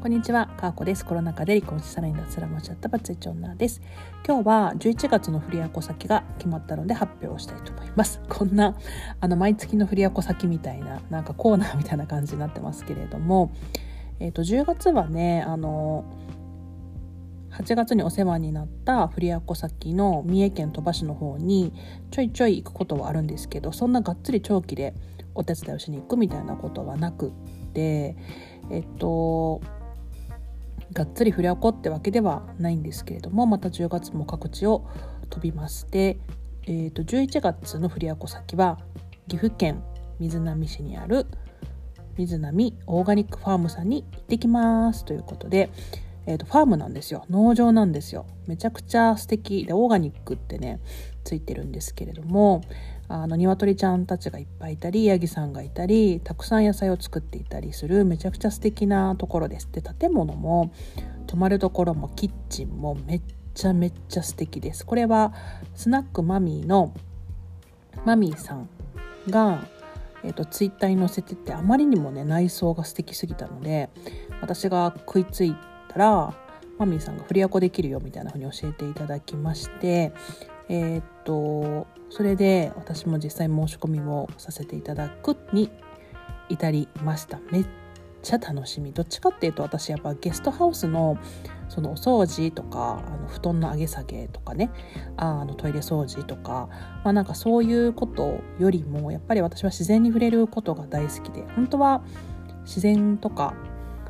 こんにちは、かーこです。コロナ禍で離婚しさらに脱サラもしちゃったバツイチ女です。今日は11月の振り子先が決まったので発表したいと思います。こんな、あの、毎月の振り子先みたいな、なんかコーナーみたいな感じになってますけれども、えっ、ー、と、10月はね、あの、8月にお世話になった振り子先の三重県鳥羽市の方にちょいちょい行くことはあるんですけどそんながっつり長期でお手伝いをしに行くみたいなことはなくってえっとがっつり振り起こってわけではないんですけれどもまた10月も各地を飛びましてえーと、11月の振り子先は岐阜県瑞浪市にある瑞浪オーガニックファームさんに行ってきますということで、えーと、ファームなんですよ。農場なんですよ。めちゃくちゃ素敵でオーガニックってねついてるんですけれどもあの鶏ちゃんたちがいっぱいいたりヤギさんがいたりたくさん野菜を作っていたりするめちゃくちゃ素敵なところです。で建物も泊まるところもキッチンもめっちゃめっちゃ素敵です。これはスナックマミーのマミーさんが、えーと、ツイッターに載せててあまりにもね内装が素敵すぎたので私が食いついたらマミーさんがフリアコできるよみたいな風に教えていただきましてえっ、とそれで私も実際申し込みをさせていただくに至りました。めっちゃ楽しみ。どっちかっていうと私やっぱゲストハウスのそのお掃除とかあの布団の上げ下げとかね。あのトイレ掃除とか、まあ、なんかそういうことよりもやっぱり私は自然に触れることが大好きで。本当は自然とか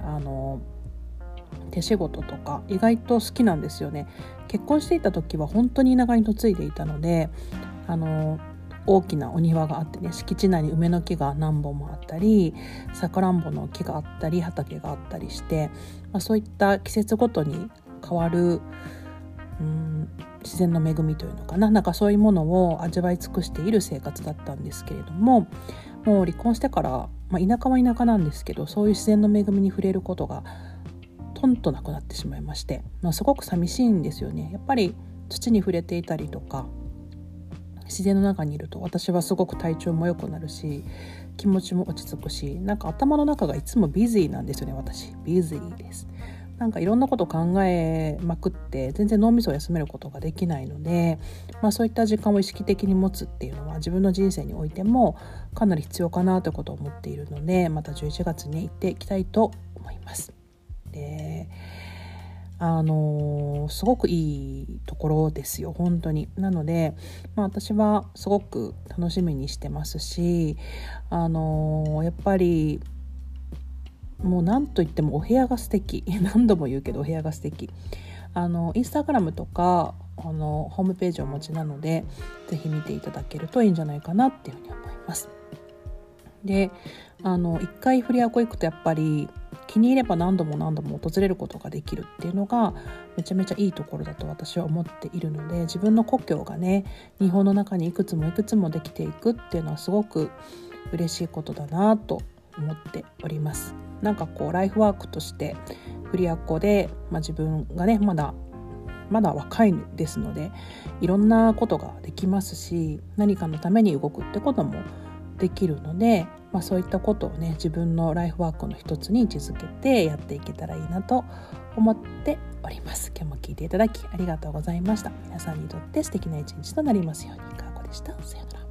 あの手仕事とか意外と好きなんですよね。結婚していた時は本当に田舎に嫁いでいたのであの大きなお庭があってね敷地内に梅の木が何本もあったりさくらんぼの木があったり畑があったりして、まあ、そういった季節ごとに変わるうん自然の恵みというのかな。なんかそういうものを味わい尽くしている生活だったんですけれどももう離婚してから、まあ、田舎は田舎なんですけどそういう自然の恵みに触れることがとんとなくなってしまいまして、まあ、すごく寂しいんですよね。やっぱり土に触れていたりとか自然の中にいると私はすごく体調も良くなるし気持ちも落ち着くしなんか頭の中がいつもビジーなんですよね私ビジーですなんかいろんなこと考えまくって全然脳みそを休めることができないので、まあ、そういった時間を意識的に持つっていうのは自分の人生においてもかなり必要かなということを思っているのでまた11月に行っていきたいと思います。であのすごくいいところですよ本当に。なので、まあ、私はすごく楽しみにしてますしあのやっぱりもう何と言ってもお部屋が素敵。何度も言うけどお部屋が素敵。あのインスタグラムとかあのホームページをお持ちなので是非見ていただけるといいんじゃないかなっていうふうに思います。であの一回フリアコ行くとやっぱり気に入れば何度も何度も訪れることができるっていうのがめちゃめちゃいいところだと私は思っているので自分の故郷がね日本の中にいくつもいくつもできていくっていうのはすごく嬉しいことだなと思っております。なんかこうライフワークとしてフリアコで、まあ、自分がねまだまだ若いですのでいろんなことができますし何かのために動くってこともできるのでまあ、そういったことをね自分のライフワークの一つに位置づけてやっていけたらいいなと思っております。今日も聞いていただきありがとうございました。皆さんにとって素敵な一日となりますように。かーこでした。さようなら。